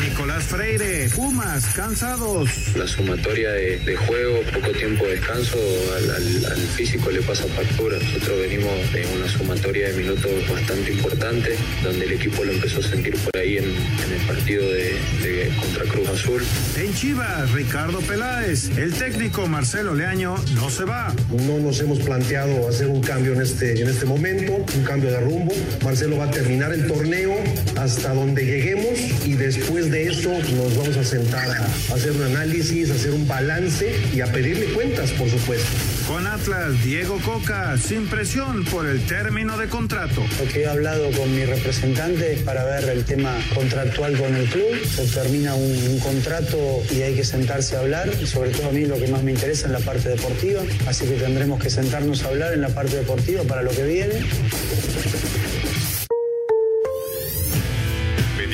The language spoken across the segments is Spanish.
Nicolás Freire, Pumas, cansados. La sumatoria de, de juego, poco tiempo de descanso, al, al- al físico le pasa factura. Nosotros venimos de una sumatoria de minutos bastante importante, donde el equipo lo empezó a sentir por ahí en, en el partido de, de contra Cruz Azul. En Chivas, Ricardo Peláez. El técnico Marcelo Leaño no se va. No nos hemos planteado hacer un cambio en este, en este momento, un cambio de rumbo. Marcelo va a terminar el torneo hasta donde lleguemos y después de eso nos vamos a sentar a hacer un análisis, a hacer un balance y a pedirle cuentas, por supuesto. Con Atlas, Diego Coca, sin presión por el término de contrato. Lo que he hablado con mi representante para ver el tema contractual con el club. Se termina un, un contrato y hay que sentarse a hablar. Y sobre todo a mí lo que más me interesa es la parte deportiva. Así que tendremos que sentarnos a hablar en la parte deportiva para lo que viene.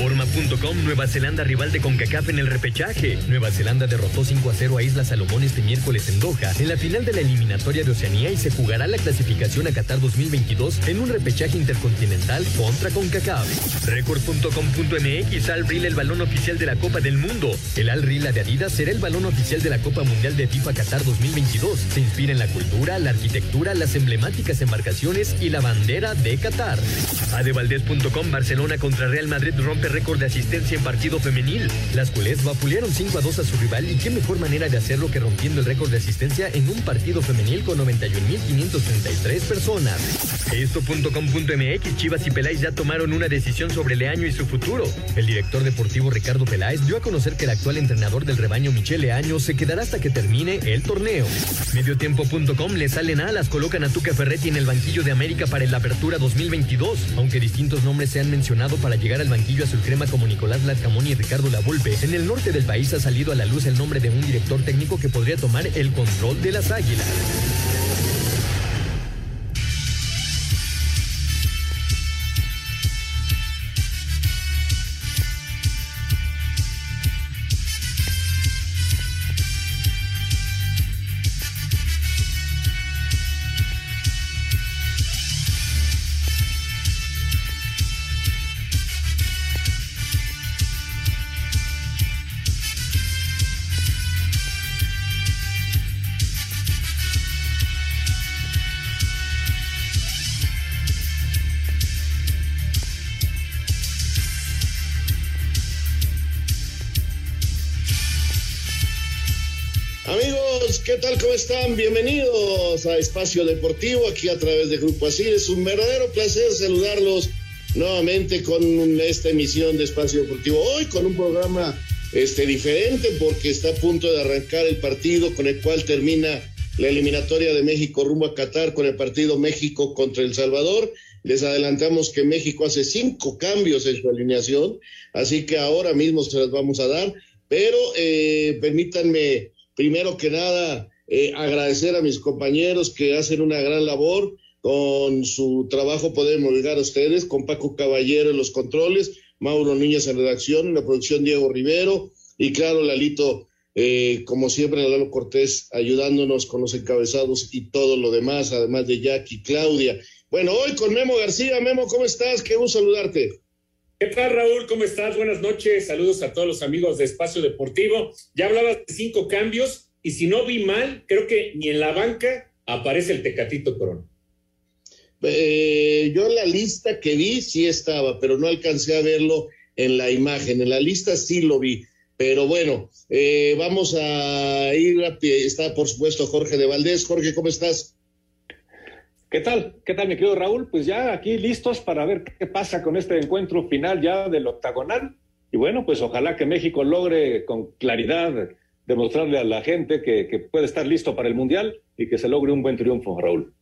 Reforma.com Nueva Zelanda rival de CONCACAF en el repechaje. Nueva Zelanda derrotó 5 a 0 a Isla Salomón este miércoles en Doha en la final de la eliminatoria de Oceanía y se jugará la clasificación a Qatar 2022 en un repechaje intercontinental contra CONCACAF. Record.com.mx Al el balón oficial de la Copa del Mundo. El Al Reel de Adidas será el balón oficial de la Copa Mundial de FIFA Qatar 2022. Se inspira en la cultura, la arquitectura, las emblemáticas embarcaciones y la bandera de Qatar. Adevaldez.com Barcelona contra Real Madrid rompe récord de asistencia en partido femenil. Las culés vapulearon 5 a 2 a su rival y qué mejor manera de hacerlo que rompiendo el récord de asistencia en un partido femenil con 91.533 personas. Esto.com.mx Chivas y Peláez ya tomaron una decisión sobre Leaño y su futuro. El director deportivo Ricardo Peláez dio a conocer que el actual entrenador del rebaño Michele Leaño se quedará hasta que termine el torneo. Mediotiempo.com le salen alas, colocan a Tuca Ferretti en el banquillo de América para el Apertura 2022. Aunque distintos nombres se han mencionado para llegar al banquillo crema como Nicolás Larcamón y Ricardo Lavolpe, en el norte del país ha salido a la luz el nombre de un director técnico que podría tomar el control de las águilas. Tal? ¿Cómo están? Bienvenidos a Espacio Deportivo, aquí a través de Grupo Así. Es un verdadero placer saludarlos nuevamente con esta emisión de Espacio Deportivo. Hoy con un programa este, diferente porque está a punto de arrancar el partido con el cual termina la eliminatoria de México rumbo a Qatar con el partido México contra El Salvador. Les adelantamos que México hace cinco cambios en su alineación, así que ahora mismo se las vamos a dar. Pero eh, permítanme primero que nada, eh, agradecer a mis compañeros que hacen una gran labor. Con su trabajo podemos llegar a ustedes, con Paco Caballero en los controles, Mauro Niñas en redacción, en la producción Diego Rivero y claro, Lalito, eh, como siempre, Lalo Cortés ayudándonos con los encabezados y todo lo demás, además de Jackie, Claudia. Bueno, hoy con Memo García. Memo, ¿cómo estás? Qué gusto saludarte. ¿Qué tal, Raúl? ¿Cómo estás? Buenas noches. Saludos a todos los amigos de Espacio Deportivo. Ya hablabas de cinco cambios. y si no vi mal, creo que ni en la banca aparece el Tecatito Corona. Eh, yo la lista que vi sí estaba, pero no alcancé a verlo en la imagen. En la lista sí lo vi. Pero bueno, eh, vamos a ir a. Está, por supuesto, Jorge de Valdés. Jorge, ¿cómo estás? ¿Qué tal? ¿Qué tal, mi querido Raúl? Pues ya aquí listos para ver qué pasa con este encuentro final ya del octagonal. Y bueno, pues ojalá que México logre con claridad demostrarle a la gente que, puede estar listo para el Mundial y que se logre un buen triunfo, Raúl.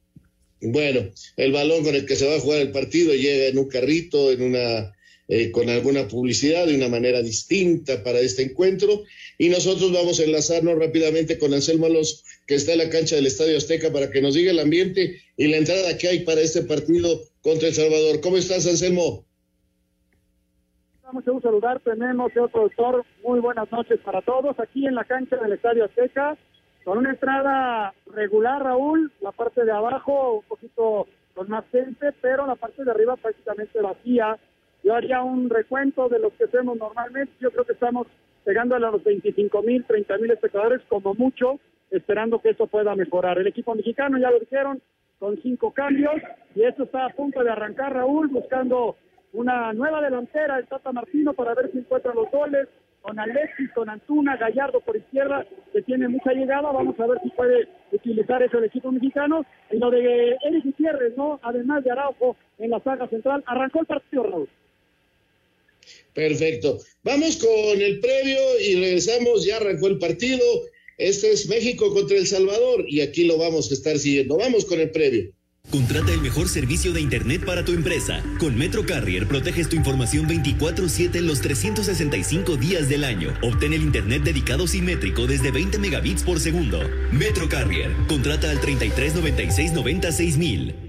Bueno, el balón con el que se va a jugar el partido llega en un carrito, en una eh, con alguna publicidad de una manera distinta para este encuentro. Y nosotros vamos a enlazarnos rápidamente con Anselmo Alonso, que está en la cancha del Estadio Azteca, para que nos diga el ambiente y la entrada que hay para este partido contra El Salvador. ¿Cómo estás, Anselmo? Mucho gusto saludar, tenemos, señor productor, muy buenas noches para todos aquí en la cancha del Estadio Azteca, con una entrada regular, Raúl, la parte de abajo un poquito con más gente, pero la parte de arriba prácticamente vacía, yo haría un recuento de los que hacemos normalmente. Yo creo que estamos llegando a los 25 mil, 30 mil espectadores como mucho, esperando que esto pueda mejorar. El equipo mexicano, ya lo dijeron, con cinco cambios y esto está a punto de arrancar Raúl buscando una nueva delantera, el Tata Martino, para ver si encuentra los goles, con Alexis, con Antuna, Gallardo por izquierda, que tiene mucha llegada, vamos a ver si puede utilizar eso el equipo mexicano, y lo de Eric Gutiérrez, ¿no? Además de Araujo en la saga central, arrancó el partido, Raúl. Perfecto. Vamos con el previo y regresamos. Ya arrancó el partido. Este es México contra El Salvador y aquí lo vamos a estar siguiendo. Vamos con el previo. Contrata el mejor servicio de Internet para tu empresa. Con Metro Carrier proteges tu información 24/7 en los 365 días del año. Obtén el Internet dedicado simétrico desde 20 megabits por segundo. Metro Carrier. Contrata al 33 96 96 mil.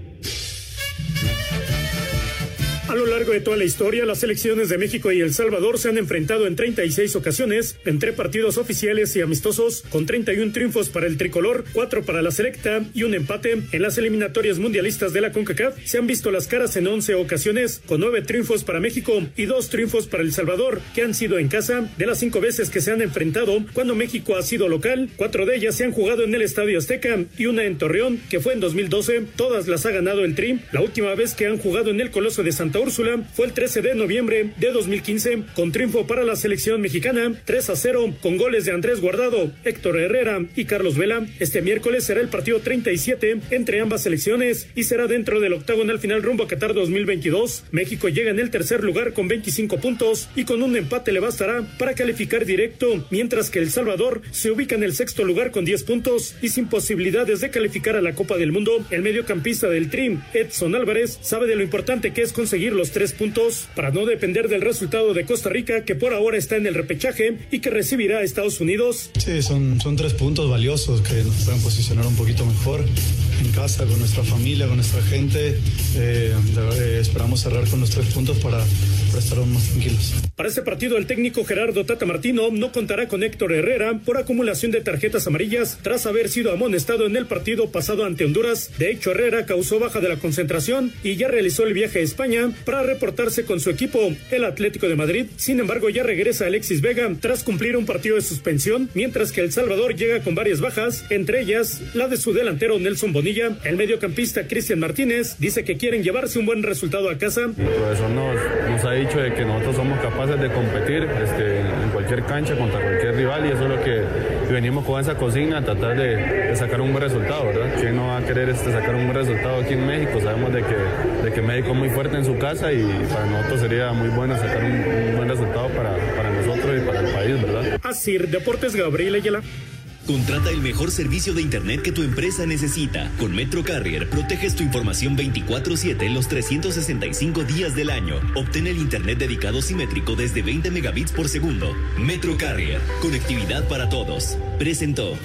A lo largo de toda la historia, las selecciones de México y El Salvador se han enfrentado en 36 ocasiones, entre partidos oficiales y amistosos, con 31 triunfos para el tricolor, 4 para la selecta y un empate. En las eliminatorias mundialistas de la CONCACAF se han visto las caras en 11 ocasiones, con 9 triunfos para México y 2 triunfos para El Salvador, que han sido en casa. De las 5 veces que se han enfrentado, cuando México ha sido local, 4 de ellas se han jugado en el Estadio Azteca y una en Torreón, que fue en 2012. Todas las ha ganado el Tri. La última vez que han jugado en el Coloso de Santa Úrsula fue el 13 de noviembre de 2015, con triunfo para la selección mexicana, 3 a 0, con goles de Andrés Guardado, Héctor Herrera y Carlos Vela. Este miércoles será el partido 37 entre ambas selecciones y será dentro del octagonal final rumbo a Qatar 2022. México llega en el tercer lugar con 25 puntos y con un empate le bastará para calificar directo, mientras que El Salvador se ubica en el sexto lugar con 10 puntos y sin posibilidades de calificar a la Copa del Mundo. El mediocampista del Trim, Edson Álvarez, sabe de lo importante que es conseguir los tres puntos para no depender del resultado de Costa Rica, que por ahora está en el repechaje y que recibirá a Estados Unidos. Sí, son, son tres puntos valiosos que nos pueden posicionar un poquito mejor en casa, con nuestra familia, con nuestra gente. Eh, esperamos cerrar con los tres puntos para, para estar aún más tranquilos. Para este partido, el técnico Gerardo Tata Martino no contará con Héctor Herrera por acumulación de tarjetas amarillas tras haber sido amonestado en el partido pasado ante Honduras. De hecho, Herrera causó baja de la concentración y ya realizó el viaje a España para reportarse con su equipo, el Atlético de Madrid. Sin embargo, ya regresa Alexis Vega tras cumplir un partido de suspensión, mientras que El Salvador llega con varias bajas, entre ellas la de su delantero Nelson Bonilla. El mediocampista Cristian Martínez dice que quieren llevarse un buen resultado a casa. El profesor nos, nos ha dicho de que nosotros somos capaces de competir este, en cualquier cancha contra cualquier rival y eso es lo que venimos con esa consigna, tratar de, de sacar un buen resultado, ¿verdad? ¿Quién no va a querer este, sacar un buen resultado aquí en México? Sabemos de que, de que México es muy fuerte en su casa y para nosotros sería muy bueno sacar un, un buen resultado para, para nosotros y para el país, ¿verdad? Así, Deportes Gabriel Ayala. Contrata el mejor servicio de Internet que tu empresa necesita. Con Metro Carrier proteges tu información 24/7 en los 365 días del año. Obtén el Internet dedicado simétrico desde 20 megabits por segundo. Metro Carrier, conectividad para todos. Presentó.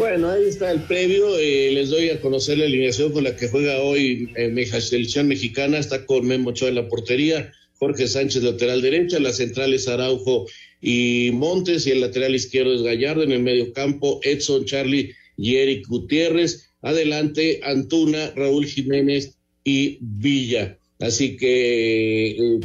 Bueno, ahí está el previo. Eh, les doy a conocer la alineación con la que juega hoy eh, la selección mexicana. Está con Memo Ochoa en la portería, Jorge Sánchez lateral derecha, las centrales Araujo y Montes y el lateral izquierdo es Gallardo, en el medio campo Edson, Charlie y Eric Gutiérrez. Adelante Antuna, Raúl Jiménez y Villa. Así que eh,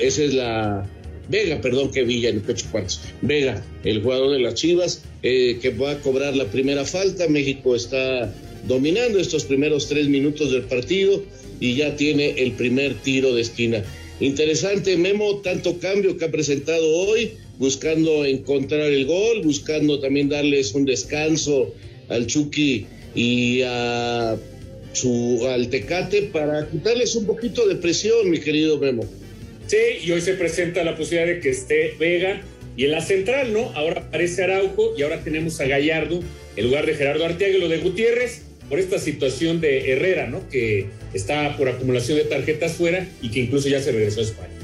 esa es la, Vega, perdón, que Villa en Pecho Cuartos. Vega, el jugador de las Chivas, eh, que va a cobrar la primera falta. México está dominando estos primeros tres minutos del partido y ya tiene el primer tiro de esquina. Interesante, Memo, tanto cambio que ha presentado hoy, buscando encontrar el gol, buscando también darles un descanso al Chucky y a su, al Tecate para quitarles un poquito de presión, mi querido Memo. Sí, y hoy se presenta la posibilidad de que esté Vega y en la central, ¿no? Ahora aparece Araujo y ahora tenemos a Gallardo en lugar de Gerardo Arteaga y lo de Gutiérrez por esta situación de Herrera, ¿no? Que está por acumulación de tarjetas fuera y que incluso ya se regresó a España.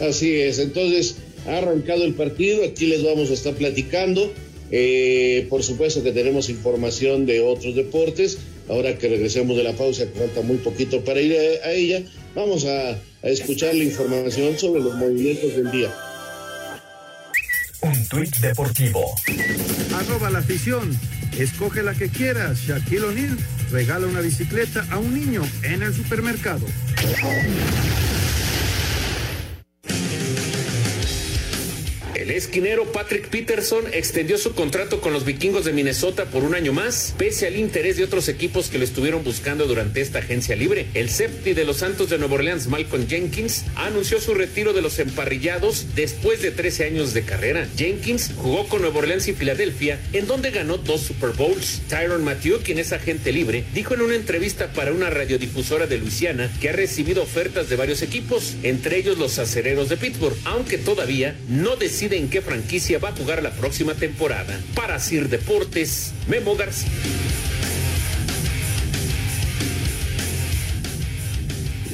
Así es, entonces ha arrancado el partido, aquí les vamos a estar platicando. Eh, por supuesto que tenemos información de otros deportes. Ahora que regresemos de la pausa, que falta muy poquito para ir a, ella, vamos a, escuchar la información sobre los movimientos del día. Tuit deportivo. Arroba la afición. Escoge la que quieras. Shaquille O'Neal regala una bicicleta a un niño en el supermercado. Esquinero Patrick Peterson extendió su contrato con los vikingos de Minnesota por un año más, pese al interés de otros equipos que lo estuvieron buscando durante esta agencia libre. El safety de los Santos de Nueva Orleans, Malcolm Jenkins, anunció su retiro de los emparrillados después de 13 años de carrera. Jenkins jugó con Nueva Orleans y Filadelfia, en donde ganó dos Super Bowls. Tyron Matthew, quien es agente libre, dijo en una entrevista para una radiodifusora de Luisiana que ha recibido ofertas de varios equipos, entre ellos los acereros de Pittsburgh, aunque todavía no decide en qué franquicia va a jugar la próxima temporada. Para Sir Deportes, Memo García.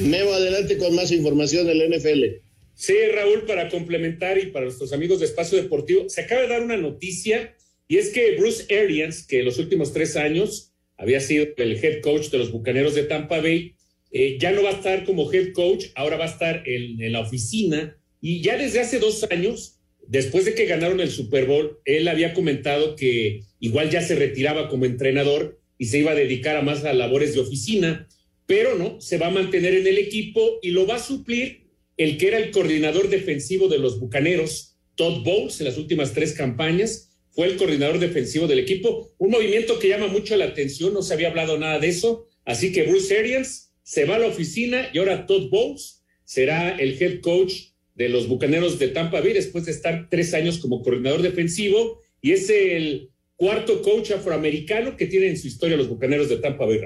Memo, adelante con más información del NFL. Sí, Raúl, para complementar y para nuestros amigos de Espacio Deportivo, se acaba de dar una noticia y es que Bruce Arians, que los últimos tres años había sido el head coach de los Bucaneros de Tampa Bay, eh, ya no va a estar como head coach, ahora va a estar en, en la oficina y ya desde hace dos años después de que ganaron el Super Bowl, él había comentado que igual ya se retiraba como entrenador y se iba a dedicar a más a labores de oficina, pero no, se va a mantener en el equipo y lo va a suplir el que era el coordinador defensivo de los Bucaneros, Todd Bowles, en las últimas tres campañas, fue el coordinador defensivo del equipo, un movimiento que llama mucho la atención, no se había hablado nada de eso, así que Bruce Arians se va a la oficina y ahora Todd Bowles será el head coach de los Bucaneros de Tampa Bay después de estar tres años como coordinador defensivo y es el cuarto coach afroamericano que tiene en su historia los Bucaneros de Tampa Bay.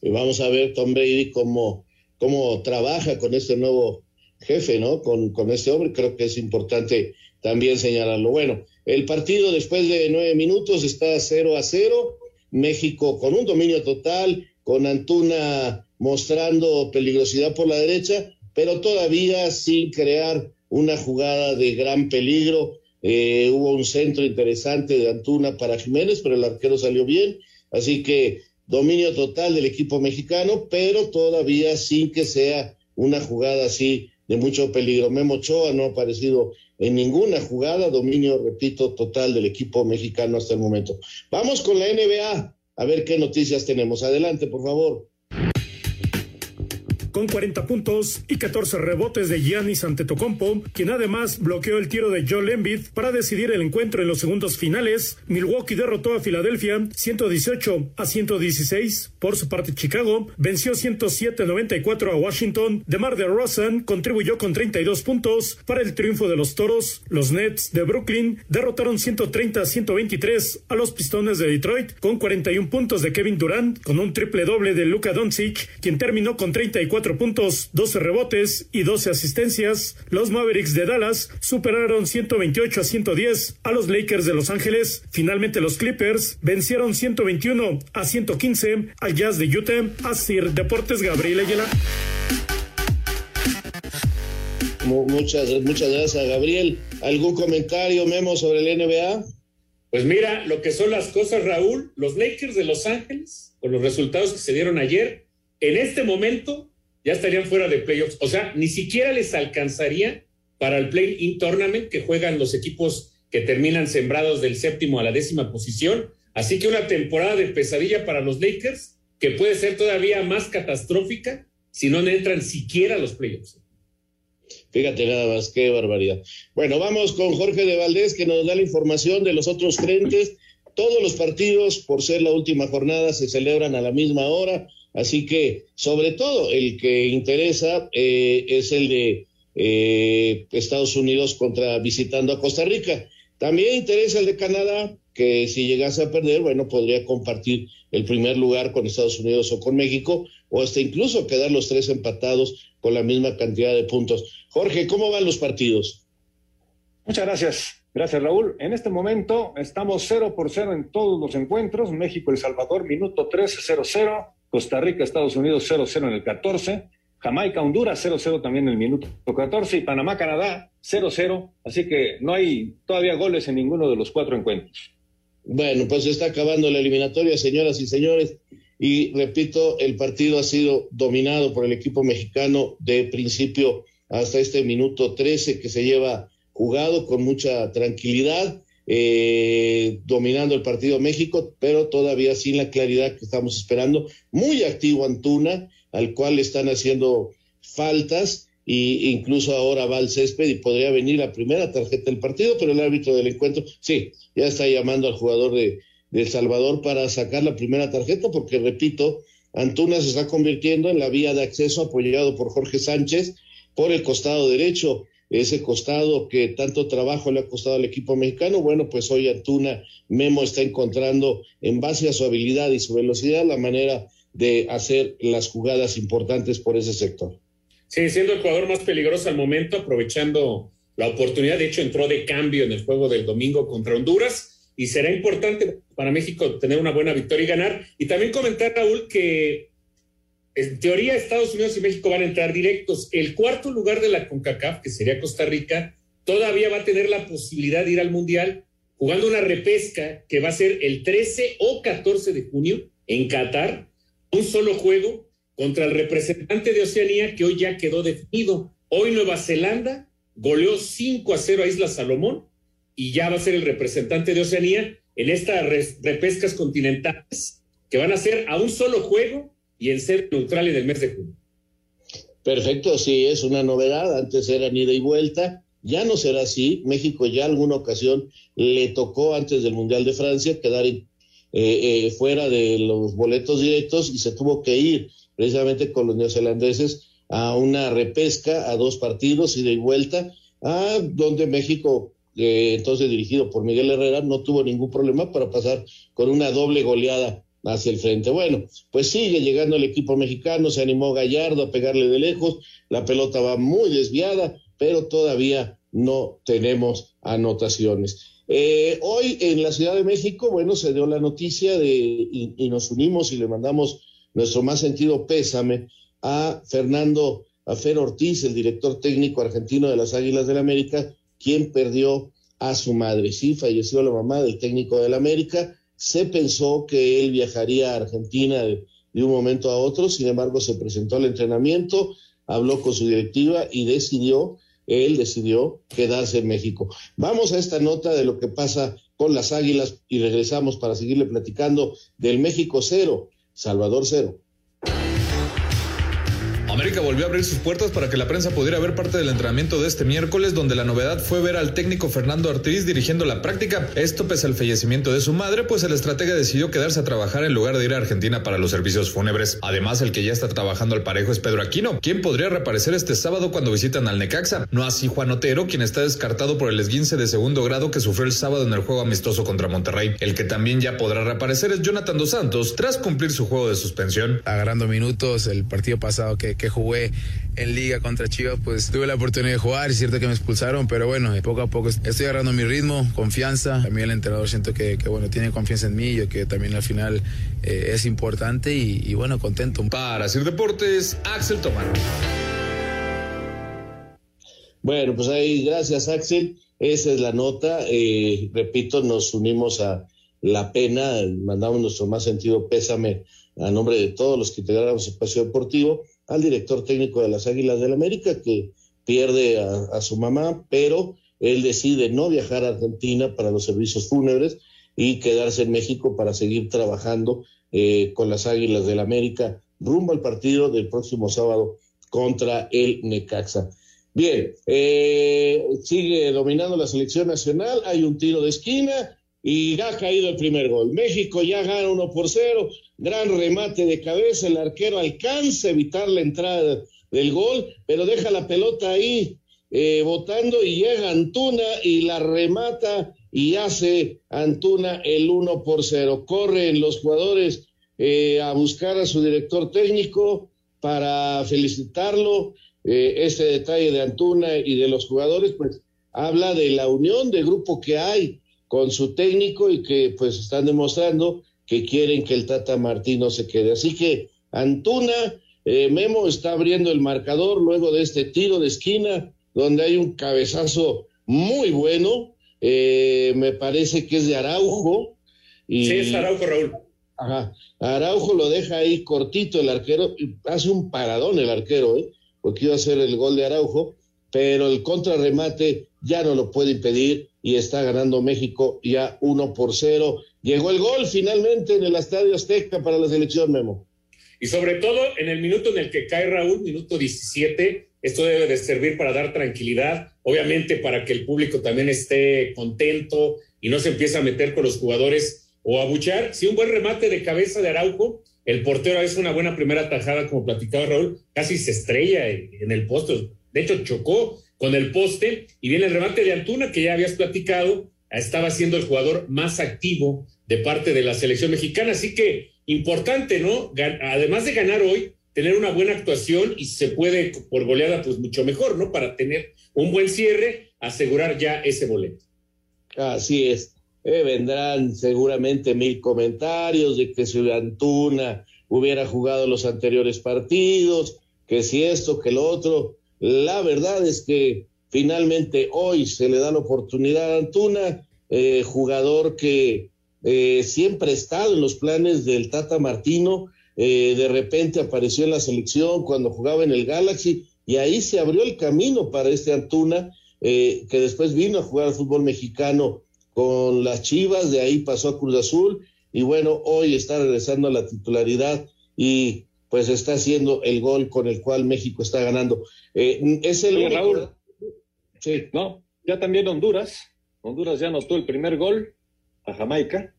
Y vamos a ver Tom Brady cómo, cómo trabaja con este nuevo jefe, ¿no? Con, con este hombre, creo que es importante también señalarlo. Bueno, el partido después de nueve minutos está 0 a 0, México con un dominio total, con Antuna mostrando peligrosidad por la derecha, pero todavía sin crear una jugada de gran peligro. Eh, hubo un centro interesante de Antuna para Jiménez, pero el arquero salió bien. Así que dominio total del equipo mexicano, pero todavía sin que sea una jugada así de mucho peligro. Memo Ochoa no ha aparecido en ninguna jugada, dominio, repito, total del equipo mexicano hasta el momento. Vamos con la NBA, a ver qué noticias tenemos. Adelante, por favor con 40 puntos y 14 rebotes de Giannis Antetokounmpo, quien además bloqueó el tiro de Joel Embiid para decidir el encuentro en los segundos finales. Milwaukee derrotó a Filadelfia 118 a 116. Por su parte, Chicago venció 107-94 a Washington. DeMar DeRozan contribuyó con 32 puntos para el triunfo de los Toros. Los Nets de Brooklyn derrotaron 130 a 123 a los Pistones de Detroit con 41 puntos de Kevin Durant con un triple doble de Luka Doncic, quien terminó con 34 puntos, 12 rebotes y 12 asistencias. Los Mavericks de Dallas superaron 128 a 110 a los Lakers de Los Ángeles. Finalmente los Clippers vencieron 121 a 115 al Jazz de Utah. Así Deportes Gabriel Ayala. Muchas, muchas gracias, Gabriel. ¿Algún comentario, Memo, sobre el NBA? Pues mira, lo que son las cosas, Raúl, los Lakers de Los Ángeles, con los resultados que se dieron ayer, en este momento ya estarían fuera de playoffs. O sea, ni siquiera les alcanzaría para el play-in tournament que juegan los equipos que terminan sembrados del séptimo a la décima posición. Así que una temporada de pesadilla para los Lakers que puede ser todavía más catastrófica si no entran siquiera a los playoffs. Fíjate nada más, qué barbaridad. Bueno, vamos con Jorge de Valdés que nos da la información de los otros frentes. Todos los partidos, por ser la última jornada, se celebran a la misma hora. Así que, sobre todo, el que interesa eh, es el de eh, Estados Unidos contra visitando a Costa Rica. También interesa el de Canadá, que si llegase a perder, bueno, podría compartir el primer lugar con Estados Unidos o con México, o hasta incluso quedar los tres empatados con la misma cantidad de puntos. Jorge, ¿cómo van los partidos? Muchas gracias. Gracias, Raúl. En este momento estamos 0 por 0 en todos los encuentros. México, El Salvador, minuto 13, 0-0. Costa Rica, Estados Unidos, 0-0 en el 14. Jamaica, Honduras, 0-0 también en el minuto 14. Y Panamá, Canadá, 0-0. Así que no hay todavía goles en ninguno de los cuatro encuentros. Bueno, pues está acabando la eliminatoria, señoras y señores. Y repito, el partido ha sido dominado por el equipo mexicano de principio hasta este minuto 13 que se lleva jugado con mucha tranquilidad, eh, dominando el partido México, pero todavía sin la claridad que estamos esperando. Muy activo Antuna, al cual están haciendo faltas, e incluso ahora va al césped y podría venir la primera tarjeta del partido, pero el árbitro del encuentro, sí, ya está llamando al jugador de, de El Salvador para sacar la primera tarjeta, porque repito, Antuna se está convirtiendo en la vía de acceso apoyado por Jorge Sánchez por el costado derecho, ese costado que tanto trabajo le ha costado al equipo mexicano. Bueno, pues hoy Antuna Memo está encontrando, en base a su habilidad y su velocidad, la manera de hacer las jugadas importantes por ese sector. Sí, siendo el jugador más peligroso al momento, aprovechando la oportunidad. De hecho, entró de cambio en el juego del domingo contra Honduras y será importante para México tener una buena victoria y ganar. Y también comentar, Raúl, que en teoría Estados Unidos y México van a entrar directos. El cuarto lugar de la CONCACAF, que sería Costa Rica, todavía va a tener la posibilidad de ir al Mundial jugando una repesca que va a ser el 13 o 14 de junio en Qatar, un solo juego contra el representante de Oceanía que hoy ya quedó definido. Hoy Nueva Zelanda goleó 5 a 0 a Isla Salomón y ya va a ser el representante de Oceanía en estas repescas continentales que van a ser a un solo juego y en ser neutral en el mes de junio. Perfecto, sí, es una novedad. Antes era ida y vuelta. Ya no será así. México ya alguna ocasión le tocó antes del Mundial de Francia quedar eh, eh, fuera de los boletos directos y se tuvo que ir precisamente con los neozelandeses a una repesca a dos partidos, ida y vuelta, a donde México, eh, entonces dirigido por Miguel Herrera, no tuvo ningún problema para pasar con una doble goleada hacia el frente. Bueno, pues sigue llegando el equipo mexicano, se animó Gallardo a pegarle de lejos, la pelota va muy desviada, pero todavía no tenemos anotaciones. Eh, hoy en la Ciudad de México, bueno, se dio la noticia de, y, nos unimos y le mandamos nuestro más sentido pésame a Fernando Afer Ortiz, el director técnico argentino de las Águilas del América, quien perdió a su madre. Sí, falleció la mamá del técnico del América se pensó que él viajaría a Argentina de, un momento a otro, sin embargo se presentó al entrenamiento, habló con su directiva y decidió, él decidió quedarse en México. Vamos a esta nota de lo que pasa con las Águilas y regresamos para seguirle platicando del México cero, Salvador cero. América volvió a abrir sus puertas para que la prensa pudiera ver parte del entrenamiento de este miércoles, donde la novedad fue ver al técnico Fernando Ortiz dirigiendo la práctica. Esto pese al fallecimiento de su madre, pues el estratega decidió quedarse a trabajar en lugar de ir a Argentina para los servicios fúnebres. Además, el que ya está trabajando al parejo es Pedro Aquino, quien podría reaparecer este sábado cuando visitan al Necaxa. No así Juan Otero, quien está descartado por el esguince de segundo grado que sufrió el sábado en el juego amistoso contra Monterrey. El que también ya podrá reaparecer es Jonathan Dos Santos, tras cumplir su juego de suspensión. Agarrando minutos, el partido pasado que, que jugué en liga contra Chivas, pues tuve la oportunidad de jugar, es cierto que me expulsaron, pero bueno, poco a poco estoy agarrando mi ritmo, confianza. También el entrenador siento que, que bueno, tiene confianza en mí, yo que también al final eh, es importante y, y, bueno, contento. Para hacer deportes, Axel Tomán. Bueno, pues ahí, gracias Axel. Esa es la nota. Eh, repito, nos unimos a la pena, mandamos nuestro más sentido pésame a nombre de todos los que integramos Espacio Deportivo al director técnico de las Águilas del América, que pierde a, su mamá, pero él decide no viajar a Argentina para los servicios fúnebres y quedarse en México para seguir trabajando eh, con las Águilas del América rumbo al partido del próximo sábado contra el Necaxa. Bien, eh, sigue dominando la selección nacional, hay un tiro de esquina y ha caído el primer gol. México ya gana uno por cero, gran remate de cabeza, el arquero alcanza a evitar la entrada del gol, pero deja la pelota ahí eh, votando y llega Antuna y la remata y hace Antuna el uno por cero. Corren los jugadores eh, a buscar a su director técnico para felicitarlo eh, ese detalle de Antuna y de los jugadores, pues habla de la unión de grupo que hay con su técnico y que pues están demostrando que quieren que el Tata Martino se quede. Así que Antuna, eh, Memo está abriendo el marcador luego de este tiro de esquina donde hay un cabezazo muy bueno, eh, me parece que es de Araujo. Y, sí, es Araujo, Raúl. Ajá, Araujo lo deja ahí cortito el arquero, hace un paradón el arquero, ¿eh? porque iba a ser el gol de Araujo, pero el contrarremate ya no lo puede impedir y está ganando México ya uno por cero. Llegó el gol finalmente en el Estadio Azteca para la selección Memo. Y sobre todo en el minuto en el que cae Raúl, minuto 17, esto debe de servir para dar tranquilidad, obviamente para que el público también esté contento y no se empiece a meter con los jugadores o a buchar. Si un buen remate de cabeza de Araujo el portero es una buena primera tajada, como platicaba Raúl, casi se estrella en el poste. De hecho, chocó con el poste y viene el remate de Antuna, que ya habías platicado, estaba siendo el jugador más activo de parte de la selección mexicana. Así que importante, ¿no? Además de ganar hoy, tener una buena actuación y se puede por goleada, pues mucho mejor, ¿no? Para tener un buen cierre, asegurar ya ese boleto. Así es. Eh, vendrán seguramente mil comentarios de que si Antuna hubiera jugado los anteriores partidos, que si esto, que lo otro. La verdad es que finalmente hoy se le da la oportunidad a Antuna, eh, jugador que eh, siempre ha estado en los planes del Tata Martino, de repente apareció en la selección cuando jugaba en el Galaxy y ahí se abrió el camino para este Antuna, que después vino a jugar al fútbol mexicano con las Chivas, de ahí pasó a Cruz Azul y bueno, hoy está regresando a la titularidad y pues está haciendo el gol con el cual México está ganando. Eh, es el Raúl. Sí. No, ya también Honduras. Honduras ya anotó el primer gol a Jamaica.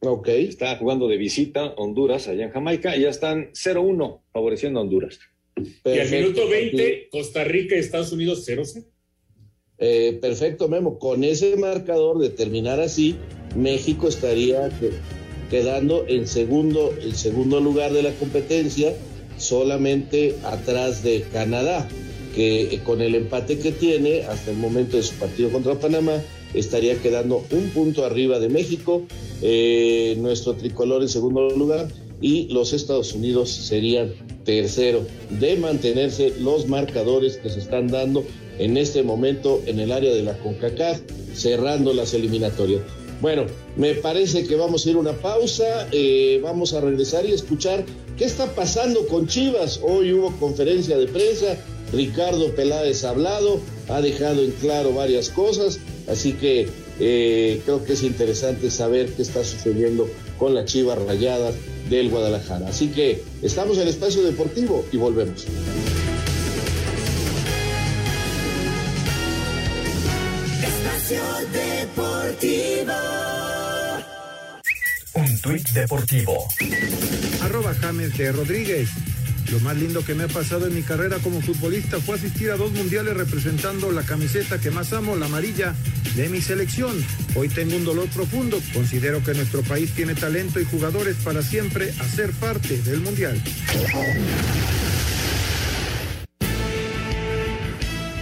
Ok. Está jugando de visita Honduras allá en Jamaica y ya están 0-1 favoreciendo a Honduras. Y al minuto 20, Costa Rica y Estados Unidos 0-0. Eh, perfecto, Memo. Con ese marcador de terminar así, México estaría quedando en segundo, en segundo lugar de la competencia, solamente atrás de Canadá, que eh, con el empate que tiene hasta el momento de su partido contra Panamá, estaría quedando un punto arriba de México, eh, nuestro tricolor en segundo lugar, y los Estados Unidos serían tercero, de mantenerse los marcadores que se están dando en este momento en el área de la CONCACAF, cerrando las eliminatorias. Bueno, me parece que vamos a ir a una pausa, eh, vamos a regresar y escuchar qué está pasando con Chivas. Hoy hubo conferencia de prensa, Ricardo Peláez ha hablado, ha dejado en claro varias cosas, así que eh, creo que es interesante saber qué está sucediendo con las Chivas Rayadas del Guadalajara. Así que estamos en el espacio deportivo y volvemos. Deportivo. Un tuit deportivo. Arroba James de Rodríguez. Lo más lindo que me ha pasado en mi carrera como futbolista fue asistir a dos mundiales representando la camiseta que más amo, la amarilla, de mi selección. Hoy tengo un dolor profundo. Considero que nuestro país tiene talento y jugadores para siempre hacer parte del mundial.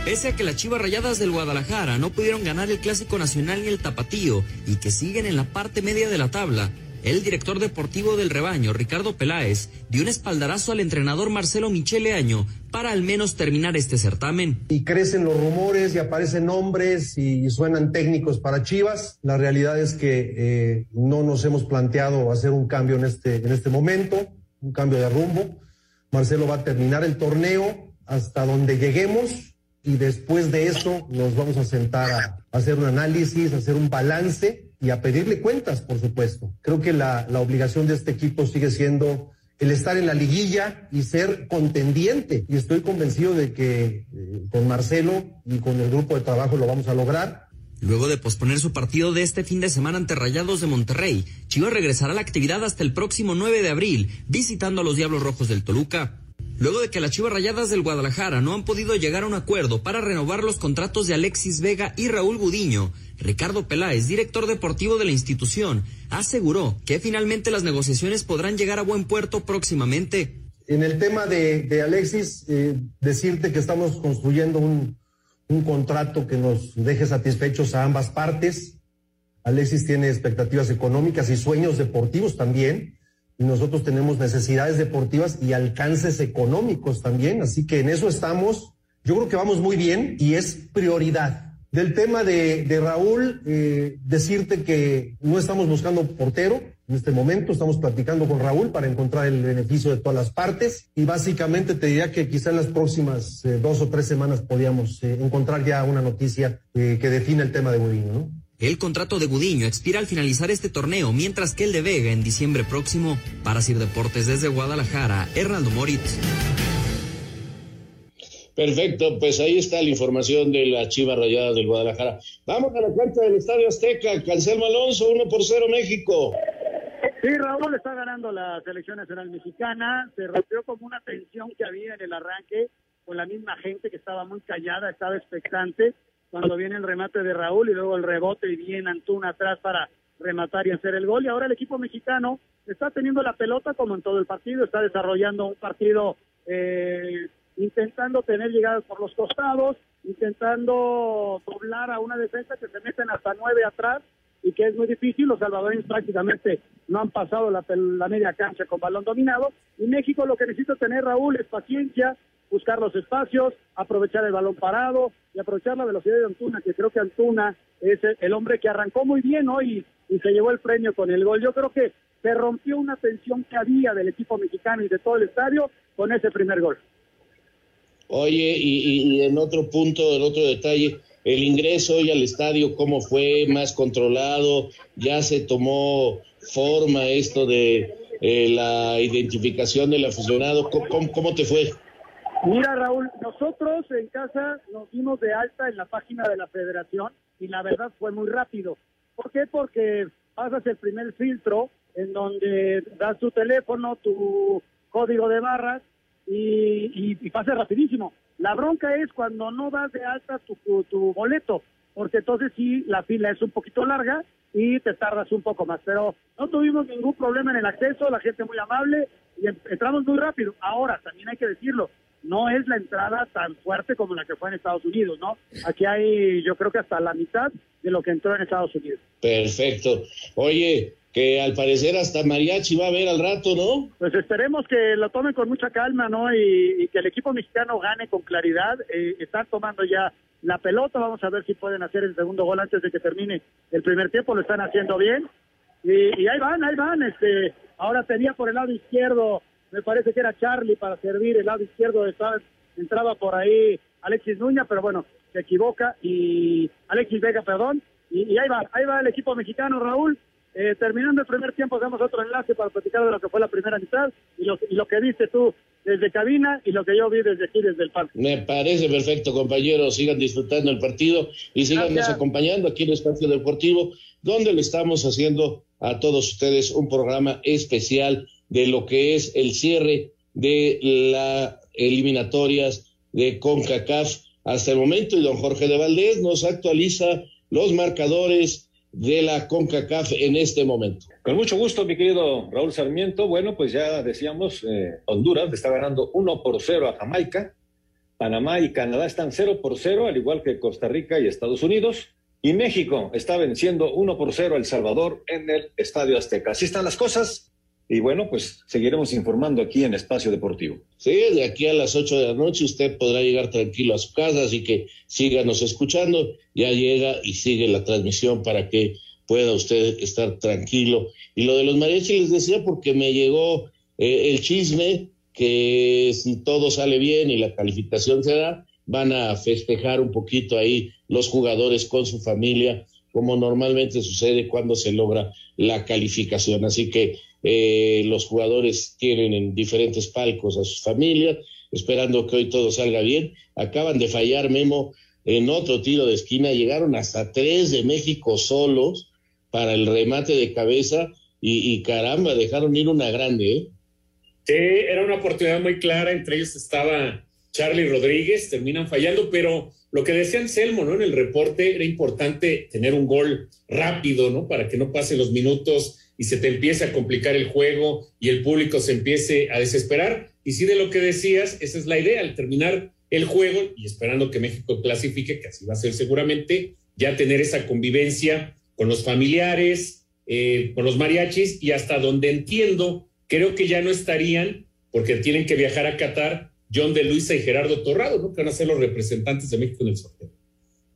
Pese a que las Chivas Rayadas del Guadalajara no pudieron ganar el Clásico Nacional ni el Tapatío y que siguen en la parte media de la tabla, el director deportivo del rebaño, Ricardo Peláez, dio un espaldarazo al entrenador Marcelo Michele Año para al menos terminar este certamen. Y crecen los rumores y aparecen nombres y, suenan técnicos para Chivas. La realidad es que eh, no nos hemos planteado hacer un cambio en este, en este momento, un cambio de rumbo. Marcelo va a terminar el torneo hasta donde lleguemos y después de eso nos vamos a sentar a, hacer un análisis, a hacer un balance y a pedirle cuentas, por supuesto. Creo que la, la obligación de este equipo sigue siendo el estar en la liguilla y ser contendiente. Y estoy convencido de que eh, con Marcelo y con el grupo de trabajo lo vamos a lograr. Luego de posponer su partido de este fin de semana ante Rayados de Monterrey, Chivas regresará a la actividad hasta el próximo 9 de abril, visitando a los Diablos Rojos del Toluca. Luego de que las Chivas Rayadas del Guadalajara no han podido llegar a un acuerdo para renovar los contratos de Alexis Vega y Raúl Gudiño, Ricardo Peláez, director deportivo de la institución, aseguró que finalmente las negociaciones podrán llegar a buen puerto próximamente. En el tema de, Alexis, eh, decirte que estamos construyendo un, un contrato que nos deje satisfechos a ambas partes. Alexis tiene expectativas económicas y sueños deportivos también. Nosotros tenemos necesidades deportivas y alcances económicos también. Así que en eso estamos. Yo creo que vamos muy bien y es prioridad. Del tema de, Raúl, eh, decirte que no estamos buscando portero en este momento, estamos platicando con Raúl para encontrar el beneficio de todas las partes y básicamente te diría que quizá en las próximas eh, dos o tres semanas podríamos eh, encontrar ya una noticia que define el tema de Gudiño, ¿no? El contrato de Gudiño expira al finalizar este torneo, mientras que el de Vega en diciembre próximo. Para Sir Deportes desde Guadalajara, Hernando Moritz. Perfecto, pues ahí está la información de la Chiva Rayada del Guadalajara. Vamos a la cuenta del Estadio Azteca, Cancel Alonso, 1 por 0 México. Sí, Raúl está ganando la selección nacional mexicana, se rompió como una tensión que había en el arranque con la misma gente que estaba muy callada, estaba expectante cuando viene el remate de Raúl y luego el rebote y viene Antuna atrás para rematar y hacer el gol. Y ahora el equipo mexicano está teniendo la pelota como en todo el partido, está desarrollando un partido eh, intentando tener llegadas por los costados, intentando doblar a una defensa que se meten hasta nueve atrás y que es muy difícil. Los salvadoreños prácticamente no han pasado la, media cancha con balón dominado. Y México lo que necesita tener, Raúl, es paciencia, buscar los espacios, aprovechar el balón parado y aprovechar la velocidad de Antuna, que creo que Antuna es el hombre que arrancó muy bien hoy y se llevó el premio con el gol. Yo creo que se rompió una tensión que había del equipo mexicano y de todo el estadio con ese primer gol. Oye, y, en otro punto, en otro detalle, el ingreso hoy al estadio, ¿cómo fue? ¿Más controlado? ¿Ya se tomó forma esto de eh, la identificación del aficionado? ¿Cómo, ¿Cómo, te fue? Mira, Raúl, nosotros en casa nos dimos de alta en la página de la federación y la verdad fue muy rápido. ¿Por qué? Porque pasas el primer filtro en donde das tu teléfono, tu código de barras y, y, pase rapidísimo. La bronca es cuando no das de alta tu, tu, boleto, porque entonces sí, la fila es un poquito larga y te tardas un poco más. Pero no tuvimos ningún problema en el acceso, la gente muy amable y entramos muy rápido. Ahora, también hay que decirlo, no es la entrada tan fuerte como la que fue en Estados Unidos, ¿no? Aquí hay, yo creo que hasta la mitad de lo que entró en Estados Unidos. Perfecto. Oye, que al parecer hasta mariachi va a ver al rato, ¿no? Pues esperemos que lo tomen con mucha calma, ¿no? Y, que el equipo mexicano gane con claridad. Eh, están tomando ya la pelota, vamos a ver si pueden hacer el segundo gol antes de que termine el primer tiempo, lo están haciendo bien. Y, ahí van, ahí van. Este, ahora tenía por el lado izquierdo, me parece que era Charlie para servir el lado izquierdo, estaba, entraba por ahí Alexis Nuña, pero bueno, se equivoca y Alexis Vega, perdón. Y, y ahí va, ahí va el equipo mexicano, Raúl eh, terminando el primer tiempo, damos otro enlace para platicar de lo que fue la primera mitad y lo, y lo que viste tú desde cabina y lo que yo vi desde aquí, desde el parque. Me parece perfecto, compañeros. Sigan disfrutando el partido y sigan acompañando aquí en el Espacio Deportivo, donde le estamos haciendo a todos ustedes un programa especial de lo que es el cierre de las eliminatorias de CONCACAF hasta el momento. Y don Jorge de Valdés nos actualiza los marcadores de la CONCACAF en este momento. Con mucho gusto, mi querido Raúl Sarmiento. Bueno, pues ya decíamos, eh, Honduras está ganando 1 por 0 a Jamaica. Panamá y Canadá están 0 por 0, al igual que Costa Rica y Estados Unidos. Y México está venciendo 1 por 0 a El Salvador en el Estadio Azteca. Así están las cosas. Y bueno, pues seguiremos informando aquí en Espacio Deportivo. Sí, de aquí a las 8 de la noche usted podrá llegar tranquilo a su casa, así que síganos escuchando. Ya llega y sigue la transmisión para que pueda usted estar tranquilo. Y lo de los mariachis les decía porque me llegó eh, el chisme que si todo sale bien y la calificación se da, van a festejar un poquito ahí los jugadores con su familia, como normalmente sucede cuando se logra la calificación. Así que eh, los jugadores tienen en diferentes palcos a sus familias, esperando que hoy todo salga bien. Acaban de fallar, Memo, en otro tiro de esquina, llegaron hasta tres de México solos para el remate de cabeza y, caramba, dejaron ir una grande, ¿eh? Sí, era una oportunidad muy clara, entre ellos estaba Charlie Rodríguez, terminan fallando, pero lo que decía Anselmo, ¿no? En el reporte era importante tener un gol rápido, ¿no? Para que no pasen los minutos y se te empiece a complicar el juego y el público se empiece a desesperar. Y sí, de lo que decías, esa es la idea, al terminar el juego y esperando que México clasifique, que así va a ser seguramente, ya tener esa convivencia con los familiares, eh, con los mariachis y hasta donde entiendo, creo que ya no estarían, porque tienen que viajar a Qatar John de Luisa y Gerardo Torrado, ¿no? Que van a ser los representantes de México en el sorteo.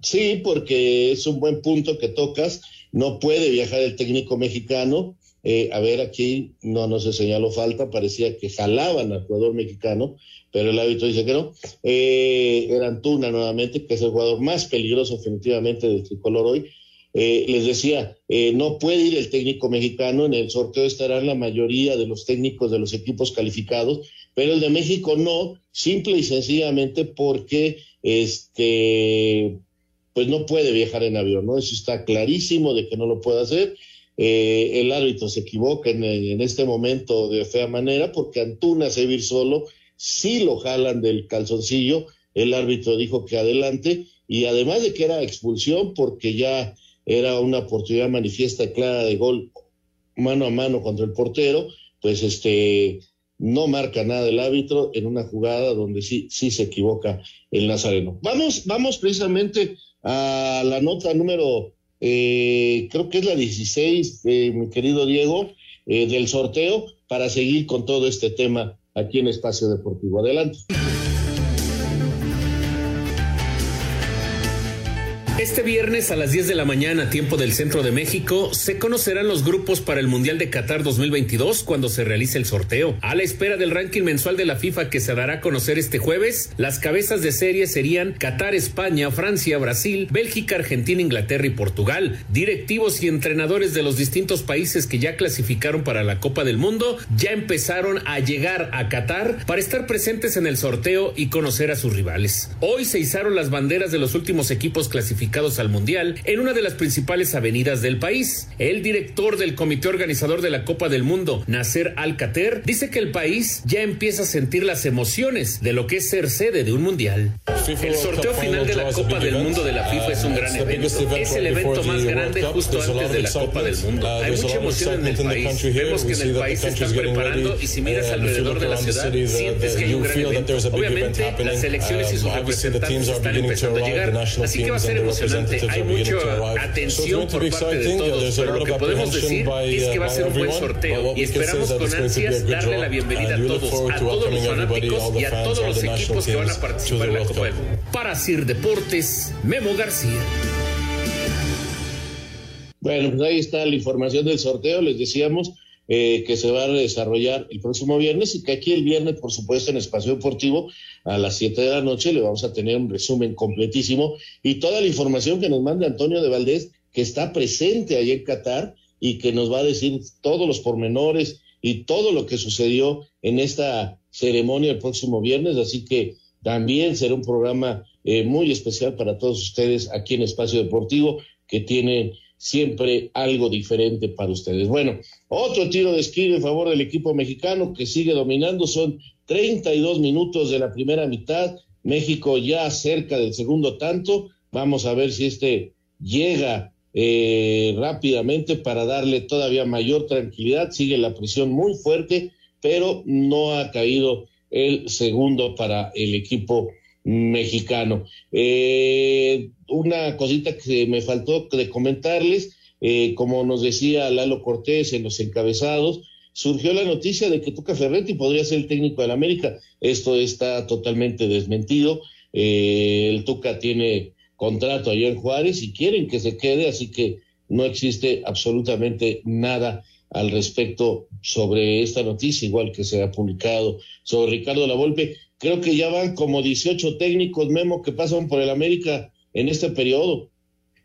Sí, porque es un buen punto que tocas. No puede viajar el técnico mexicano. Eh, a ver, aquí no, no se señaló falta, parecía que jalaban al jugador mexicano, pero el árbitro dice que no. Eh, era Antuna nuevamente, que es el jugador más peligroso definitivamente del tricolor hoy. Eh, les decía, eh, no puede ir el técnico mexicano, en el sorteo estarán la mayoría de los técnicos de los equipos calificados, pero el de México no, simple y sencillamente porque este pues no puede viajar en avión, ¿no? Eso está clarísimo de que no lo puede hacer. Eh, el árbitro se equivoca en, este momento de fea manera porque Antuna se ir solo, sí lo jalan del calzoncillo, el árbitro dijo que adelante y además de que era expulsión porque ya era una oportunidad manifiesta clara de gol mano a mano contra el portero, pues este no marca nada el árbitro en una jugada donde sí, sí se equivoca el Nazareno. Vamos, vamos precisamente a la nota número, eh, creo que es la 16, eh, mi querido Diego, eh, del sorteo, para seguir con todo este tema aquí en Espacio Deportivo. Adelante. Este viernes a las 10 de la mañana, tiempo del centro de México, se conocerán los grupos para el Mundial de Qatar 2022 cuando se realice el sorteo. A la espera del ranking mensual de la FIFA que se dará a conocer este jueves, las cabezas de serie serían Qatar, España, Francia, Brasil, Bélgica, Argentina, Inglaterra y Portugal. Directivos y entrenadores de los distintos países que ya clasificaron para la Copa del Mundo ya empezaron a llegar a Qatar para estar presentes en el sorteo y conocer a sus rivales. Hoy se izaron las banderas de los últimos equipos clasificados al Mundial en una de las principales avenidas del país. El director del comité organizador de la Copa del Mundo, Nasser Al-Kater, dice que el país ya empieza a sentir las emociones de lo que es ser sede de un Mundial. El sorteo final de la Copa del Mundo de la FIFA es un gran evento. Es el evento más grande justo antes de la Copa del Mundo. Hay mucha emoción en el país. Vemos que en el país se están preparando y si miras alrededor de la ciudad, sientes que hay un gran evento. Obviamente, las selecciones y sus representantes están empezando a llegar, así que va a ser emocionante. hay mucha atención por parte de todos, pero lo que podemos decir es que va a ser un buen sorteo y esperamos con ansias darle la bienvenida a todos, a todos los fanáticos y a todos los equipos que van a participar en la Copa del Para Sir Deportes, Memo García. Bueno, pues ahí está la información del sorteo, les decíamos. Eh, que se va a desarrollar el próximo viernes y que aquí el viernes, por supuesto, en Espacio Deportivo a las 7 de la noche le vamos a tener un resumen completísimo y toda la información que nos manda Antonio de Valdés, que está presente allí en Qatar y que nos va a decir todos los pormenores y todo lo que sucedió en esta ceremonia el próximo viernes. Así que también será un programa eh, muy especial para todos ustedes aquí en Espacio Deportivo que tienen siempre algo diferente para ustedes. Bueno, otro tiro de esquí en favor del equipo mexicano que sigue dominando. Son 32 minutos de la primera mitad. México ya cerca del segundo tanto. Vamos a ver si este llega eh, rápidamente para darle todavía mayor tranquilidad. Sigue la presión muy fuerte, pero no ha caído el segundo para el equipo mexicano. Eh, una cosita que me faltó de comentarles, eh, como nos decía Lalo Cortés en los encabezados, surgió la noticia de que Tuca Ferretti podría ser el técnico del América. Esto está totalmente desmentido. Eh, el Tuca tiene contrato allá en Juárez y quieren que se quede, así que no existe absolutamente nada al respecto sobre esta noticia, igual que se ha publicado sobre Ricardo Lavolpe. Creo que ya van como 18 técnicos, Memo, que pasan por el América en este periodo.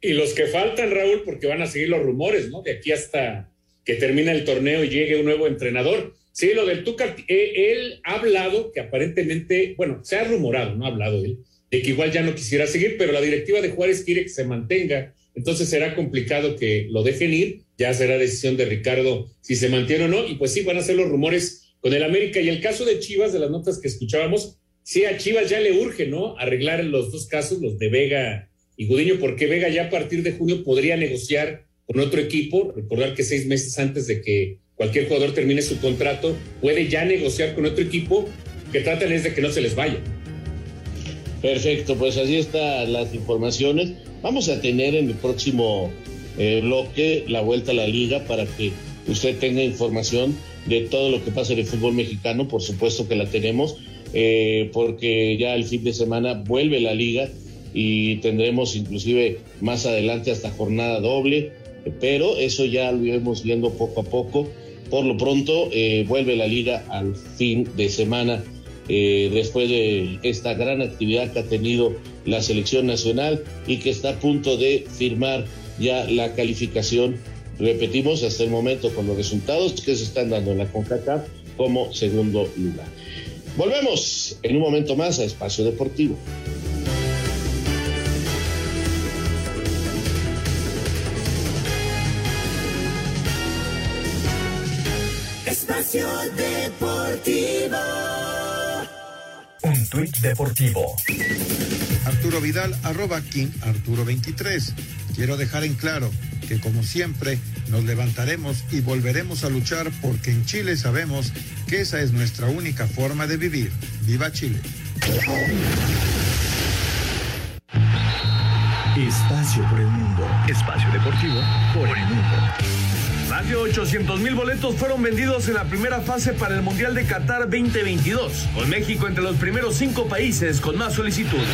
Y los que faltan, Raúl, porque van a seguir los rumores, ¿no? De aquí hasta que termina el torneo y llegue un nuevo entrenador. Sí, lo del Tuca, eh, él ha hablado que aparentemente, bueno, se ha rumorado, no ha hablado él, de que igual ya no quisiera seguir, pero la directiva de Juárez quiere que se mantenga, entonces será complicado que lo dejen ir, ya será decisión de Ricardo si se mantiene o no, y pues sí, van a ser los rumores con el América. Y el caso de Chivas, de las notas que escuchábamos, sí, a Chivas ya le urge, ¿no? Arreglar los dos casos, los de Vega y Gudiño, porque Vega ya a partir de junio podría negociar con otro equipo, recordar que seis meses antes de que cualquier jugador termine su contrato, puede ya negociar con otro equipo, que tratan es de que no se les vaya. Perfecto, pues así están las informaciones. Vamos a tener en el próximo eh, bloque la vuelta a la liga para que usted tenga información de todo lo que pasa en el fútbol mexicano, por supuesto que la tenemos, eh, porque ya el fin de semana vuelve la liga y tendremos inclusive más adelante hasta jornada doble, pero eso ya lo iremos viendo poco a poco. Por lo pronto eh, vuelve la liga al fin de semana eh, después de esta gran actividad que ha tenido la selección nacional y que está a punto de firmar ya la calificación, repetimos, hasta el momento con los resultados que se están dando en la CONCACAF como segundo lugar. Volvemos en un momento más a Espacio Deportivo. Espacio Deportivo. Un tuit deportivo. Arturo Vidal, arroba King Arturo 23. Quiero dejar en claro que como siempre nos levantaremos y volveremos a luchar porque en Chile sabemos que esa es nuestra única forma de vivir. ¡Viva Chile! Espacio por el mundo. Espacio deportivo por el mundo. Más de 800 mil boletos fueron vendidos en la primera fase para el Mundial de Qatar 2022, con México entre los primeros cinco países con más solicitudes.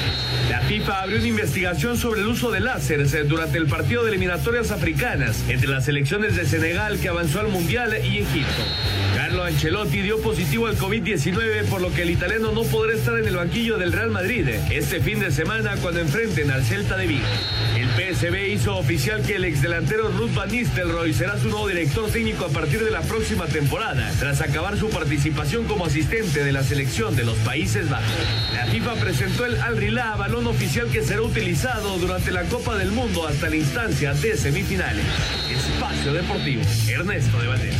La FIFA abrió una investigación sobre el uso de láseres durante el partido de eliminatorias africanas entre las selecciones de Senegal que avanzó al Mundial y Egipto. Carlo Ancelotti dio positivo al COVID-19, por lo que el italiano no podrá estar en el banquillo del Real Madrid este fin de semana cuando enfrenten al Celta de Vigo. PSB hizo oficial que el exdelantero Ruth Van Nistelrooy será su nuevo director técnico a partir de la próxima temporada, tras acabar su participación como asistente de la selección de los Países Bajos. La FIFA presentó el Al Rila, balón oficial que será utilizado durante la Copa del Mundo hasta la instancia de semifinales. Espacio Deportivo, Ernesto de Valdés.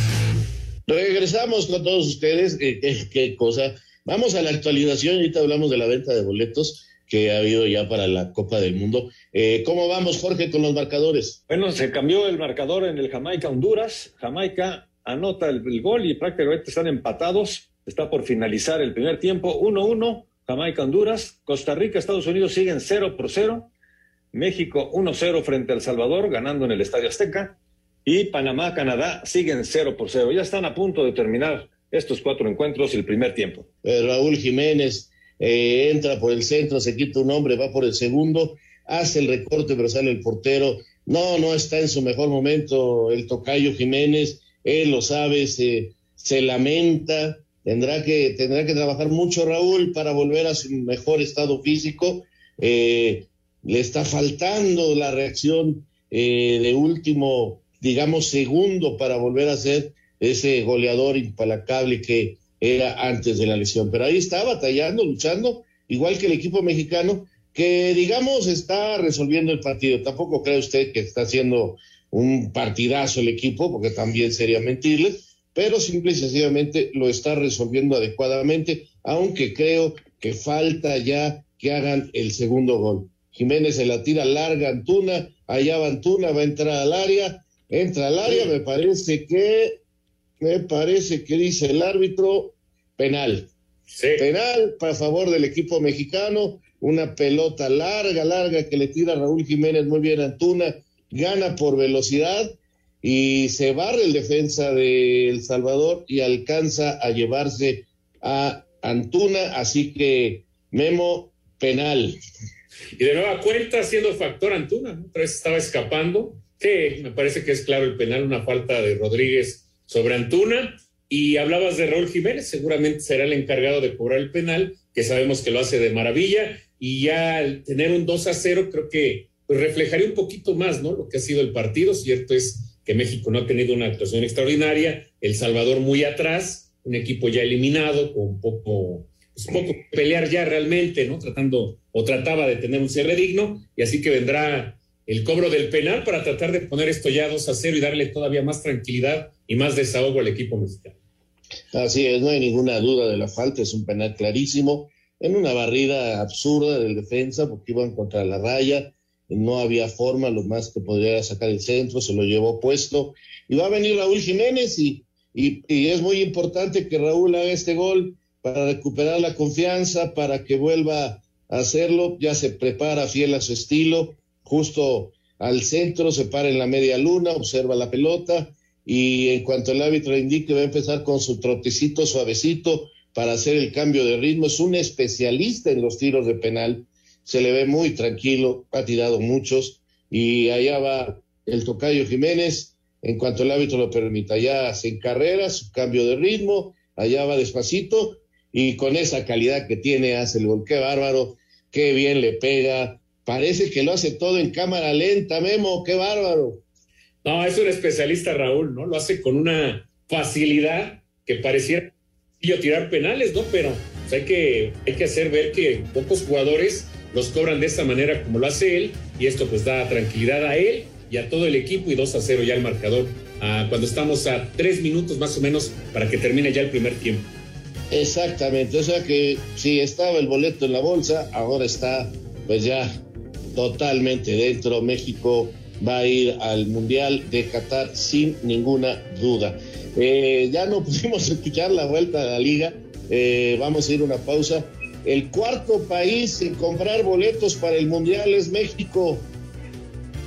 Regresamos con todos ustedes. Eh, qué, qué cosa. Vamos a la actualización. Ahorita hablamos de la venta de boletos que ha habido ya para la Copa del Mundo. Eh, ¿Cómo vamos, Jorge, con los marcadores? Bueno, se cambió el marcador en el Jamaica-Honduras. Jamaica anota el, el, gol y prácticamente están empatados. Está por finalizar el primer tiempo. 1-1, Jamaica-Honduras. Costa Rica, Estados Unidos siguen 0 por 0. México 1-0 frente al Salvador, ganando en el Estadio Azteca. Y Panamá, Canadá siguen 0 por 0. Ya están a punto de terminar estos cuatro encuentros el primer tiempo. Eh, Raúl Jiménez eh, entra por el centro, se quita un hombre, va por el segundo, hace el recorte, pero sale el portero. No, no está en su mejor momento el tocayo Jiménez, él lo sabe, se, se lamenta, tendrá que, tendrá que trabajar mucho Raúl para volver a su mejor estado físico. Eh, le está faltando la reacción eh, de último, digamos, segundo para volver a ser ese goleador implacable que era antes de la lesión. Pero ahí está batallando, luchando, igual que el equipo mexicano, que digamos está resolviendo el partido. Tampoco cree usted que está haciendo un partidazo el equipo, porque también sería mentirle, pero simple y sencillamente lo está resolviendo adecuadamente, aunque creo que falta ya que hagan el segundo gol. Jiménez se la tira larga Antuna, allá va Antuna, va a entrar al área, entra al área, me parece que me parece que dice el árbitro penal. Sí. Penal para favor del equipo mexicano, una pelota larga, larga que le tira Raúl Jiménez muy bien a Antuna, gana por velocidad y se barre el defensa de El Salvador y alcanza a llevarse a Antuna, así que Memo penal. Y de nueva cuenta siendo factor Antuna, ¿no? otra vez estaba escapando. Sí, me parece que es claro el penal, una falta de Rodríguez sobre Antuna. Y hablabas de Raúl Jiménez, seguramente será el encargado de cobrar el penal, que sabemos que lo hace de maravilla. Y ya al tener un 2 a 0, creo que pues, reflejaría un poquito más, ¿no? Lo que ha sido el partido. Cierto es que México no ha tenido una actuación extraordinaria, El Salvador muy atrás, un equipo ya eliminado, con poco, pues poco pelear ya realmente, ¿no? Tratando o trataba de tener un cierre digno, y así que vendrá el cobro del penal para tratar de poner esto ya 2 a 0 y darle todavía más tranquilidad y más desahogo al equipo mexicano. Así es, no hay ninguna duda de la falta, es un penal clarísimo, en una barrida absurda del defensa, porque iban contra la raya, no había forma, lo más que podría sacar el centro, se lo llevó puesto, y va a venir Raúl Jiménez, y, es muy importante que Raúl haga este gol para recuperar la confianza, para que vuelva a hacerlo, ya se prepara fiel a su estilo, justo al centro, se para en la media luna, observa la pelota, y en cuanto el árbitro indique va a empezar con su trotecito suavecito para hacer el cambio de ritmo. Es un especialista en los tiros de penal, se le ve muy tranquilo, ha tirado muchos y allá va el tocayo Jiménez. En cuanto el árbitro lo permita, ya en carrera, su cambio de ritmo, allá va despacito y con esa calidad que tiene hace el gol. Qué bárbaro, qué bien le pega. Parece que lo hace todo en cámara lenta, Memo, qué bárbaro. No, es un especialista Raúl, ¿no? Lo hace con una facilidad que pareciera tirar penales, ¿no? Pero pues, hay, que, hay que hacer ver que pocos jugadores los cobran de esta manera como lo hace él y esto pues da tranquilidad a él y a todo el equipo y 2 a 0 ya el marcador ah, cuando estamos a tres minutos más o menos para que termine ya el primer tiempo. Exactamente, o sea que si estaba el boleto en la bolsa, ahora está pues ya totalmente dentro. México va a ir al Mundial de Qatar sin ninguna duda. Eh, ya no pudimos escuchar la vuelta a la liga, eh, vamos a ir a una pausa. El cuarto país en comprar boletos para el Mundial es México.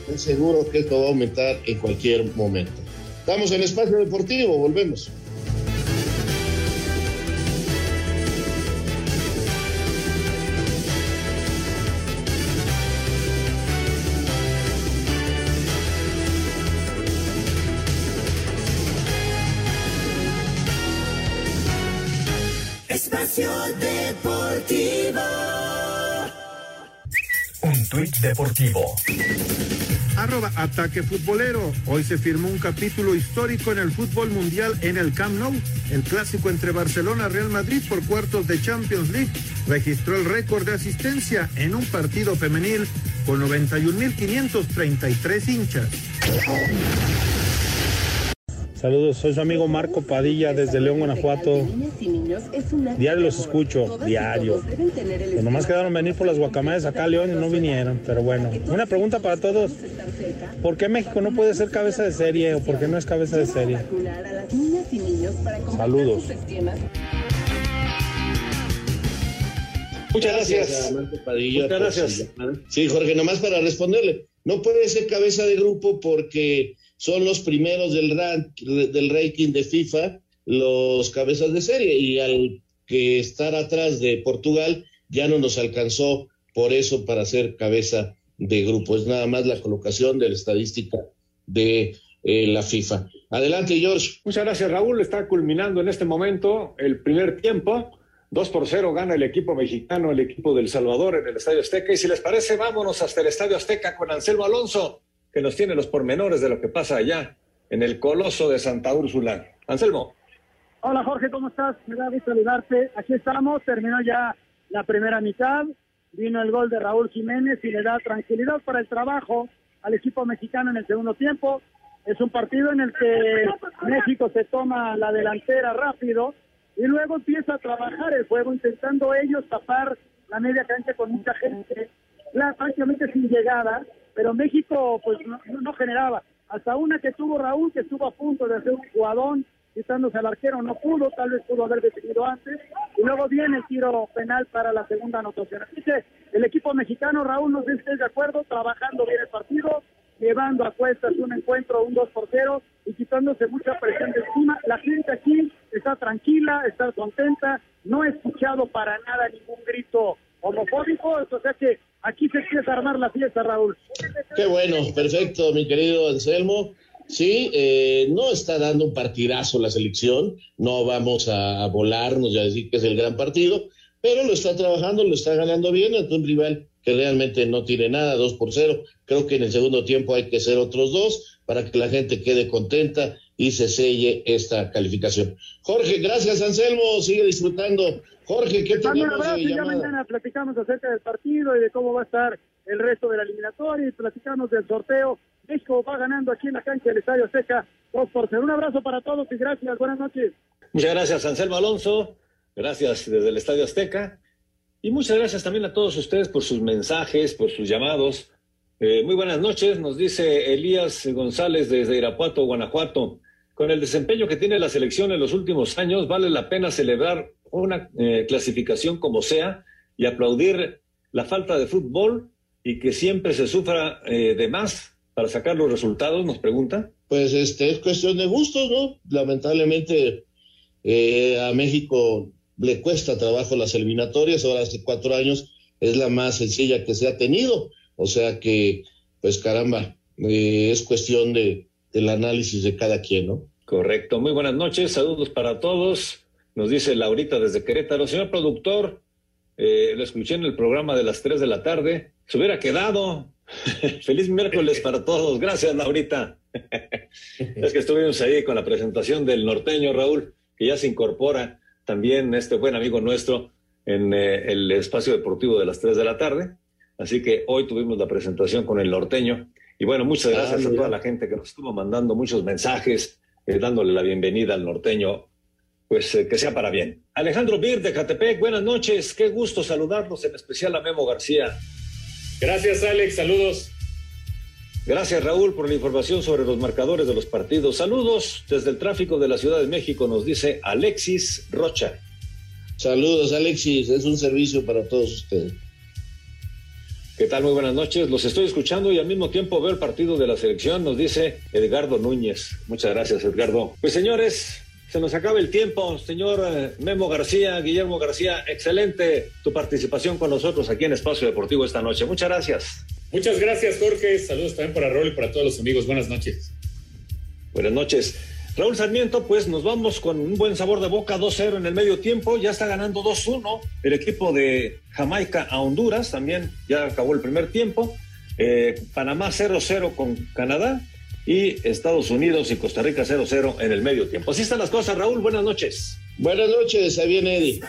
Estoy seguro que esto va a aumentar en cualquier momento. Estamos en Espacio Deportivo, volvemos. Tuit deportivo. Arroba Ataque Futbolero. Hoy se firmó un capítulo histórico en el fútbol mundial en el Camp Nou. El clásico entre Barcelona y Real Madrid por cuartos de Champions League registró el récord de asistencia en un partido femenil con 91.533 hinchas. Saludos, soy su amigo Marco Padilla desde León, Guanajuato. Diario los escucho, diario. Pues nomás quedaron venir por las guacamayas acá a León y no vinieron, pero bueno. Una pregunta para todos. ¿Por qué México no puede ser cabeza de serie o por qué no es cabeza de serie? Saludos. Muchas gracias. Muchas gracias. Sí, Jorge, nomás para responderle. No puede ser cabeza de grupo porque son los primeros del, rank, del ranking de FIFA, los cabezas de serie, y al que estar atrás de Portugal ya no nos alcanzó por eso para ser cabeza de grupo. Es nada más la colocación de la estadística de eh, la FIFA. Adelante, George. Muchas gracias, Raúl. Está culminando en este momento el primer tiempo. 2 por 0 gana el equipo mexicano, el equipo del Salvador en el Estadio Azteca. Y si les parece, vámonos hasta el Estadio Azteca con Anselmo Alonso que nos tiene los pormenores de lo que pasa allá en el Coloso de Santa Úrsula. Anselmo. Hola Jorge, ¿cómo estás? Me da gusto saludarte. Aquí estamos, terminó ya la primera mitad, vino el gol de Raúl Jiménez y le da tranquilidad para el trabajo al equipo mexicano en el segundo tiempo. Es un partido en el que México se toma la delantera rápido y luego empieza a trabajar el juego intentando ellos tapar la media cancha con mucha gente, prácticamente sin llegada, pero México pues no, generaba. Hasta una que tuvo Raúl, que estuvo a punto de hacer un jugadón, quitándose al arquero, no pudo, tal vez pudo haber detenido antes, y luego viene el tiro penal para la segunda anotación. Así que el equipo mexicano, Raúl, no sé si estés de acuerdo, trabajando bien el partido, llevando a cuestas un encuentro, un 2 por 0, y quitándose mucha presión de encima. La gente aquí está tranquila, está contenta, no he escuchado para nada ningún grito homofóbico, o sea que aquí se empieza a armar la fiesta, Raúl. Qué bueno, perfecto, mi querido Anselmo. Sí, eh, no está dando un partidazo la selección, no vamos a, a volarnos y a decir que es el gran partido, pero lo está trabajando, lo está ganando bien ante un rival que realmente no tiene nada, dos por cero. Creo que en el segundo tiempo hay que ser otros dos para que la gente quede contenta y se selle esta calificación. Jorge, gracias Anselmo, sigue disfrutando. Jorge, ¿qué tal? Un abrazo y ya mañana platicamos acerca del partido y de cómo va a estar el resto de la eliminatoria y platicamos del sorteo. México va ganando aquí en la cancha del Estadio Azteca 2 por 0. Un abrazo para todos y gracias. Buenas noches. Muchas gracias, Anselmo Alonso. Gracias desde el Estadio Azteca. Y muchas gracias también a todos ustedes por sus mensajes, por sus llamados. Eh, muy buenas noches, nos dice Elías González desde Irapuato, Guanajuato. Con el desempeño que tiene la selección en los últimos años, vale la pena celebrar una eh, clasificación como sea y aplaudir la falta de fútbol y que siempre se sufra eh, de más para sacar los resultados, nos pregunta. Pues este es cuestión de gustos, ¿no? Lamentablemente a México le cuesta trabajo las eliminatorias, ahora hace cuatro años es la más sencilla que se ha tenido, o sea que, pues caramba, eh, es cuestión de, del análisis de cada quien, ¿no? Correcto, muy buenas noches, saludos para todos, nos dice Laurita desde Querétaro, señor productor, eh, lo escuché en el programa de las tres de la tarde, se hubiera quedado. Feliz miércoles para todos, gracias Laurita. es que estuvimos ahí con la presentación del norteño Raúl, que ya se incorpora también este buen amigo nuestro en eh, el espacio deportivo de las 3 de la tarde. Así que hoy tuvimos la presentación con el norteño. Y bueno, muchas gracias a toda la gente que nos estuvo mandando muchos mensajes, eh, dándole la bienvenida al norteño, pues eh, que sea para bien. Alejandro Bir de Catepec, buenas noches, qué gusto saludarlos, en especial a Memo García. Gracias, Alex, saludos. Gracias, Raúl, por la información sobre los marcadores de los partidos. Saludos desde el tráfico de la Ciudad de México, nos dice Alexis Rocha. Saludos, Alexis. Es un servicio para todos ustedes. ¿Qué tal? Muy buenas noches. Los estoy escuchando y al mismo tiempo veo el partido de la selección, nos dice Edgardo Núñez. Muchas gracias, Edgardo. Pues señores, se nos acaba el tiempo. Señor eh, Memo García, Guillermo García, excelente tu participación con nosotros aquí en Espacio Deportivo esta noche. Muchas gracias. Muchas gracias, Jorge. Saludos también para Raúl y para todos los amigos. Buenas noches. Buenas noches. Raúl Sarmiento, pues nos vamos con un buen sabor de boca, 2-0 en el medio tiempo, ya está ganando 2-1 el equipo de Jamaica a Honduras, también ya acabó el primer tiempo, eh, Panamá 0-0 con Canadá y Estados Unidos y Costa Rica 0-0 en el medio tiempo. Así están las cosas, Raúl, buenas noches. Buenas noches, ahí viene Eddie.